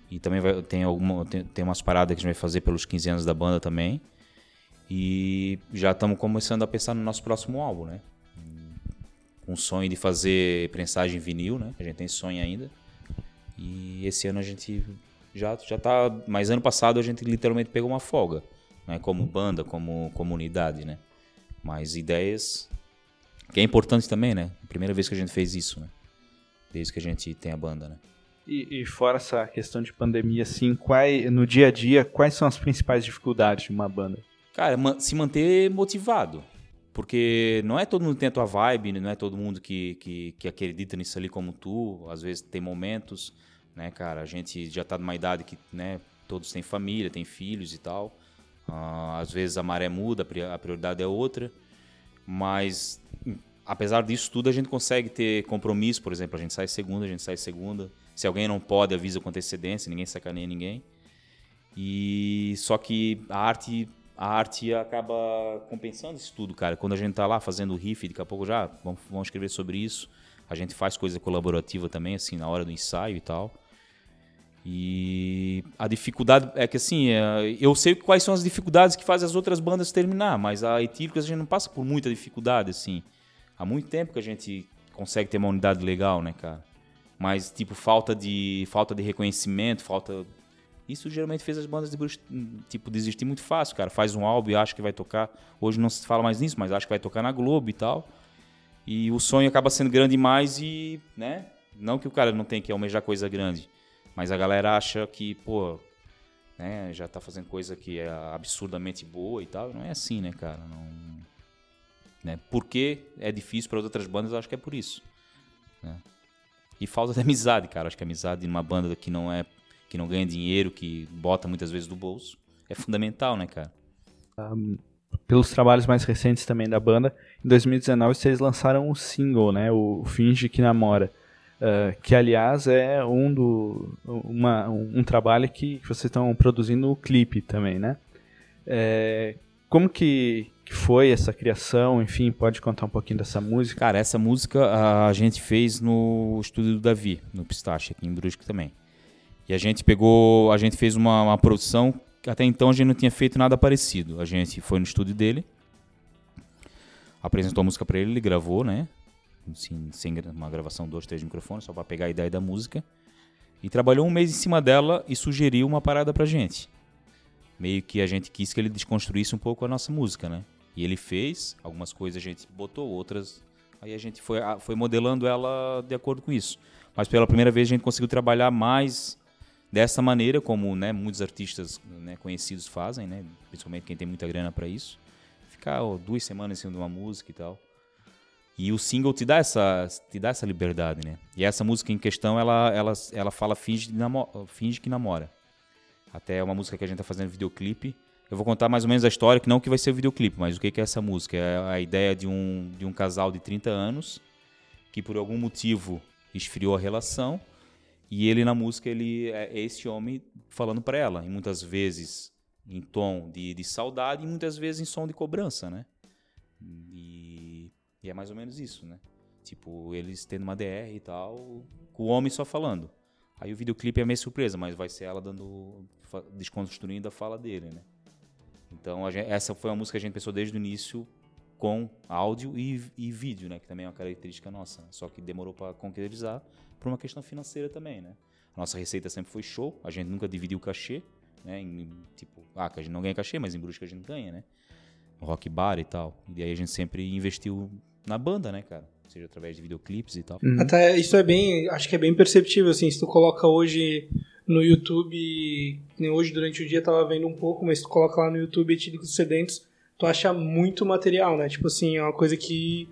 E também vai, tem, alguma, tem, tem umas paradas que a gente vai fazer pelos 15 anos da banda também. E já estamos começando a pensar no nosso próximo álbum, né? O sonho de fazer prensagem em vinil, né? A gente tem sonho ainda. E esse ano a gente já, já tá. Mas ano passado a gente literalmente pegou uma folga, né? Como banda, como comunidade, né? Mas ideias. Que é importante também, né? Primeira vez que a gente fez isso, né? Desde que a gente tem a banda, né? E, e fora essa questão de pandemia, assim, quais, no dia a dia, quais são as principais dificuldades de uma banda? Cara, se manter motivado. Porque não é todo mundo que tem a tua vibe, não é todo mundo que, que, que acredita nisso ali como tu. Às vezes tem momentos, né, cara? A gente já tá numa idade que, né, todos têm família, têm filhos e tal. Ah, às vezes a maré muda, a pri- a prioridade é outra. Mas, hum, apesar disso tudo, a gente consegue ter compromisso. Por exemplo, a gente sai segunda, a gente sai segunda. Se alguém não pode, avisa com antecedência, ninguém sacaneia ninguém. E só que a arte a arte acaba compensando isso tudo, cara. Quando a gente tá lá fazendo o riff, daqui a pouco já vamos, vamos escrever sobre isso. A gente faz coisa colaborativa também, assim, na hora do ensaio e tal. E a dificuldade é que assim, é, eu sei quais são as dificuldades que fazem as outras bandas terminar, mas a Etílicos a gente não passa por muita dificuldade, assim. Há muito tempo que a gente consegue ter uma unidade legal, né, cara? Mas, tipo, falta de, falta de reconhecimento, falta Isso geralmente fez as bandas de tipo, desistir muito fácil, cara. Faz um álbum e acha que vai tocar. Hoje não se fala mais nisso, mas acha que vai tocar na Globo e tal. E o sonho acaba sendo grande demais e, né? Não que o cara não tenha que almejar coisa grande, mas a galera acha que, pô, né, já tá fazendo coisa que é absurdamente boa e tal. Não é assim, né, cara? Não, né? Porque é difícil para outras bandas, eu acho que é por isso. né? E falta de amizade, cara. Acho que a amizade numa banda que não é que não ganha dinheiro, que bota muitas vezes do bolso, é fundamental, né, cara? Pelos trabalhos mais recentes também da banda, em 2019 vocês lançaram um single, né? O Finge que Namora. Ah, que aliás é um do uma, um, um trabalho que, que vocês estão produzindo o clipe também, né? É, como que, que foi essa criação? Enfim, pode contar um pouquinho dessa música? Cara, essa música a gente fez no estúdio do Davi, no Pistache, aqui em Brusque também. E a gente pegou, a gente fez uma, uma produção que até então a gente não tinha feito nada parecido. A gente foi no estúdio dele, apresentou a música pra ele, ele gravou, né? Assim, sem uma gravação, dois, três microfones, só pra pegar a ideia da música. E trabalhou um mês em cima dela e sugeriu uma parada pra gente. Meio que a gente quis que ele desconstruísse um pouco a nossa música, né? E ele fez, algumas coisas a gente botou, outras Aí a gente foi, foi modelando ela de acordo com isso. Mas pela primeira vez a gente conseguiu trabalhar mais dessa maneira, como né, muitos artistas né, conhecidos fazem, né, principalmente quem tem muita grana para isso. Ficar duas semanas em cima de uma música e tal. E o single te dá essa, te dá essa liberdade, né? E essa música em questão, ela, ela, ela fala finge, finge que namora. Até é uma música que a gente tá fazendo videoclipe. Eu vou contar mais ou menos a história, que não que vai ser o videoclipe, mas o que que é essa música. É a ideia de um, de um casal de 30 anos que por algum motivo esfriou a relação e ele na música ele é esse homem falando para ela, e muitas vezes em tom de, de saudade e muitas vezes em som de cobrança, né? E, é mais ou menos isso, né? Tipo, eles tendo uma DR e tal, com o homem só falando. Aí o videoclipe é meio surpresa, mas vai ser ela dando desconstruindo a fala dele, né? Então a gen- essa foi uma música que a gente pensou desde o início com áudio e, e vídeo, né? Que também é uma característica nossa. Só que demorou para concretizar por uma questão financeira também, né? A nossa receita sempre foi show, a gente nunca dividiu o cachê, né? Em, tipo, ah, que a gente não ganha cachê, mas em Brusque a gente ganha, né? Rock bar e tal. E aí a gente sempre investiu na banda, né, cara? Seja através de videoclipes e tal. Até isso é bem, acho que é bem perceptível, assim, se tu coloca hoje no YouTube, nem hoje durante o dia tava vendo um pouco, mas tu coloca lá no YouTube Etílicos Sedentos, tu acha muito material, né? Tipo assim, é uma coisa que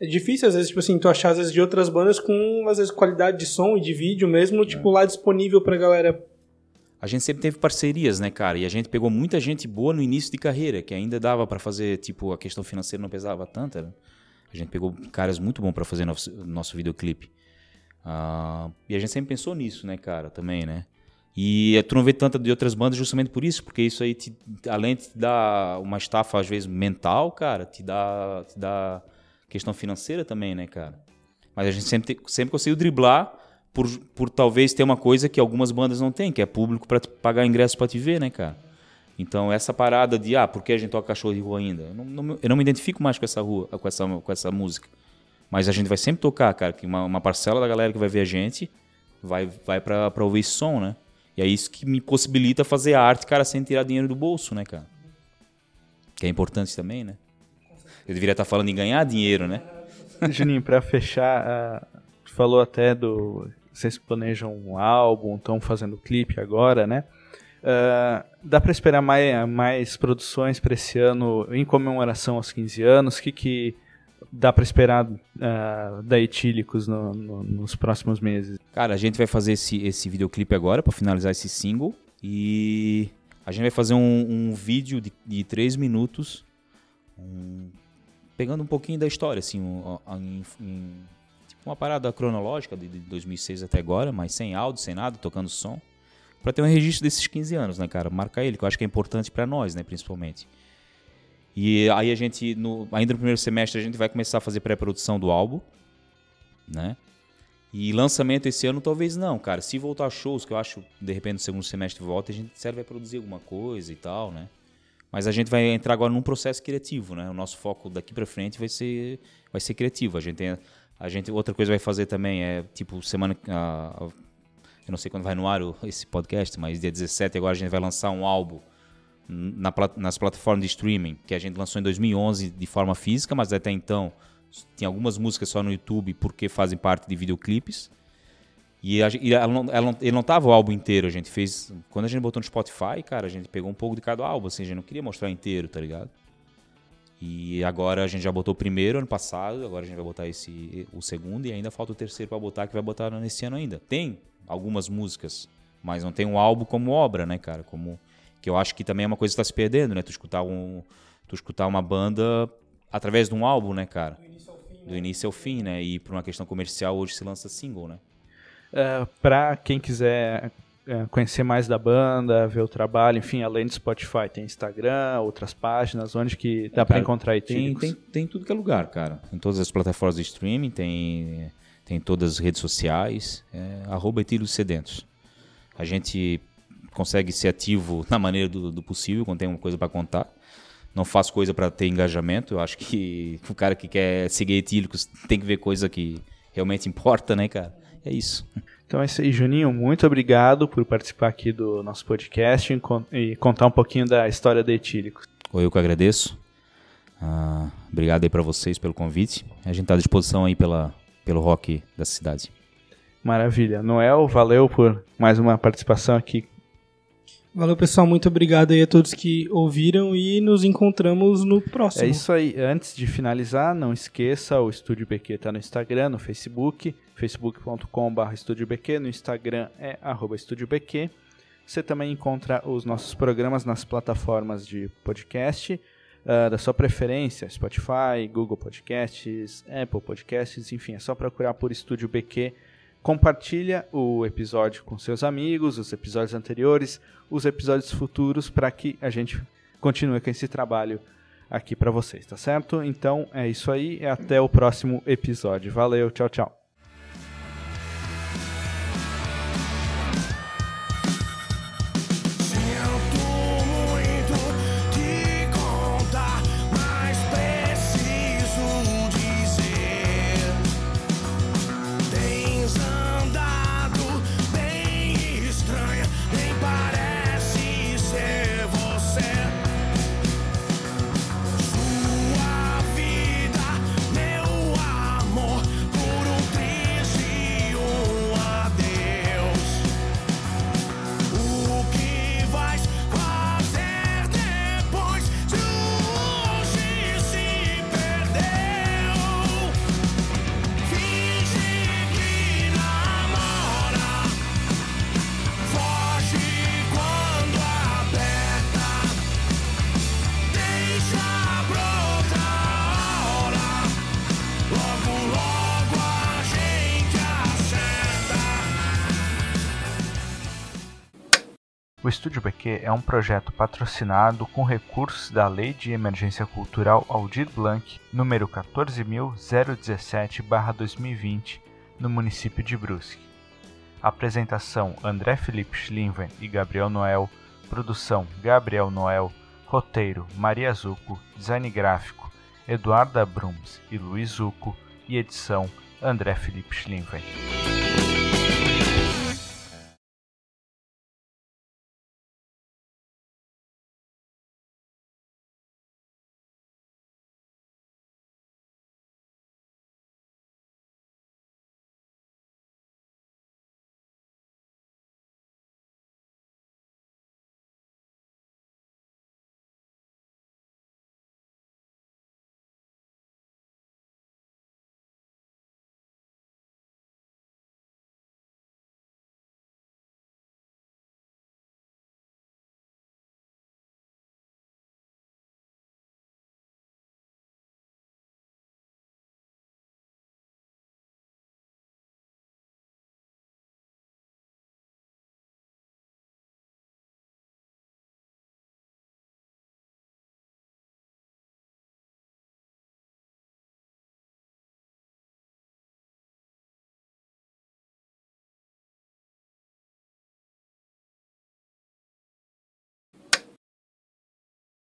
é difícil às vezes, tipo assim, tu achar às vezes de outras bandas com às vezes qualidade de som e de vídeo mesmo, tipo lá disponível pra galera. A gente sempre teve parcerias, né, cara? E a gente pegou muita gente boa no início de carreira, que ainda dava pra fazer, tipo, a questão financeira não pesava tanto. Né? A gente pegou caras muito bons pra fazer nosso, nosso videoclipe. Ah, e a gente sempre pensou nisso, né, cara, também, né? E tu não vê tanta de outras bandas justamente por isso, porque isso aí, te, além de te dar uma estafa, às vezes, mental, cara, te dá, te dá questão financeira também, né, cara? Mas a gente sempre, sempre conseguiu driblar por, por talvez ter uma coisa que algumas bandas não têm, que é público te pagar ingresso pra te ver, né, cara? Então, essa parada de, ah, por que a gente toca cachorro de rua ainda? Eu não, não eu não me identifico mais com essa rua, com essa, com essa música. Mas a gente vai sempre tocar, cara, que uma, uma parcela da galera que vai ver a gente vai, vai pra, pra ouvir esse som, né? E é isso que me possibilita fazer a arte, cara, sem tirar dinheiro do bolso, né, cara? Que é importante também, né? Eu deveria estar falando em ganhar dinheiro, né? Juninho, pra fechar, tu falou até do. Vocês planejam um álbum, estão fazendo clipe agora, né? Ah, dá pra esperar mais, mais produções pra esse ano em comemoração aos 15 anos? O que, que dá pra esperar ah, da Etílicos no- no- nos próximos meses? Cara, a gente vai fazer esse, esse videoclipe agora pra finalizar esse single. E a gente vai fazer um, um vídeo de, de três minutos, um- pegando um pouquinho da história, assim, um- um- tipo uma parada cronológica de, de 2006 até agora, mas sem áudio, sem nada, tocando som. Pra ter um registro desses 15 anos, né, cara? Marcar ele, que eu acho que é importante pra nós, né, principalmente. E aí a gente, no- ainda no primeiro semestre, a gente vai começar a fazer pré-produção do álbum, né? E lançamento esse ano talvez não, cara. Se voltar shows, que eu acho, de repente no segundo semestre volta, a gente serve vai produzir alguma coisa e tal, né? Mas a gente vai entrar agora num processo criativo, né? O nosso foco daqui pra frente vai ser vai ser criativo. A gente tem a gente outra coisa vai fazer também é tipo semana a, Eu não sei quando vai no ar esse podcast, mas dia 17 agora a gente vai lançar um álbum na nas plataformas de streaming, que a gente lançou em 2011 de forma física, mas até então tinha algumas músicas só no YouTube porque fazem parte de videoclipes. E, a, e ela ela ele não tava o álbum inteiro, a gente fez. Quando a gente botou no Spotify, cara, a gente pegou um pouco de cada álbum, assim, a gente não queria mostrar inteiro, tá ligado? E agora a gente já botou o primeiro ano passado, agora a gente vai botar esse o segundo e ainda falta o terceiro pra botar que vai botar nesse ano ainda. Tem algumas músicas, mas não tem um álbum como obra, né, cara? Como que eu acho que também é uma coisa que tá se perdendo, né? Tu escutar um tu escutar uma banda através de um álbum, né, cara? Do início ao fim, né? E por uma questão comercial hoje se lança single, né? Uh, para quem quiser uh, conhecer mais da banda, ver o trabalho, enfim, além do Spotify, tem Instagram, outras páginas, onde que dá para Cara, encontrar Tem, etílicos? tem, tem tudo que é lugar, cara. Em todas as plataformas de streaming, tem, tem todas as redes sociais, é, arroba Etílicos Sedentos. A gente consegue ser ativo na maneira do, do possível, quando tem uma coisa para contar. Não faço coisa para ter engajamento. Eu acho que o cara que quer seguir etílicos tem que ver coisa que realmente importa, né, cara? É isso. Então é isso aí, Juninho. Muito obrigado por participar aqui do nosso podcast e con- contar um pouquinho da história da Etílicos. Eu que agradeço. Ah, obrigado aí para vocês pelo convite. A gente está à disposição aí pela, pelo rock da cidade. Maravilha. Noel, valeu por mais uma participação aqui. Valeu, pessoal. Muito obrigado aí a todos que ouviram e nos encontramos no próximo. É isso aí. Antes de finalizar, não esqueça, o Estúdio BQ está no Instagram, no Facebook, facebook.com.br Estúdio BQ, no Instagram é arroba Estúdio BQ. Você também encontra os nossos programas nas plataformas de podcast ah, da sua preferência, Spotify, Google Podcasts, Apple Podcasts, enfim, é só procurar por Estúdio BQ. Compartilha o episódio com seus amigos, os episódios anteriores, os episódios futuros, para que a gente continue com esse trabalho aqui para vocês, tá certo? Então é isso aí, até o próximo episódio. Valeu, tchau, tchau. BQ é um projeto patrocinado com recursos da Lei de Emergência Cultural Aldir Blanc, número 14.017-2020, no município de Brusque. Apresentação: André Felipe Schlinven e Gabriel Noel. Produção: Gabriel Noel. Roteiro: Maria Zuco. Design gráfico: Eduarda Brums e Luiz Zuco. E edição: André Felipe Schlinven.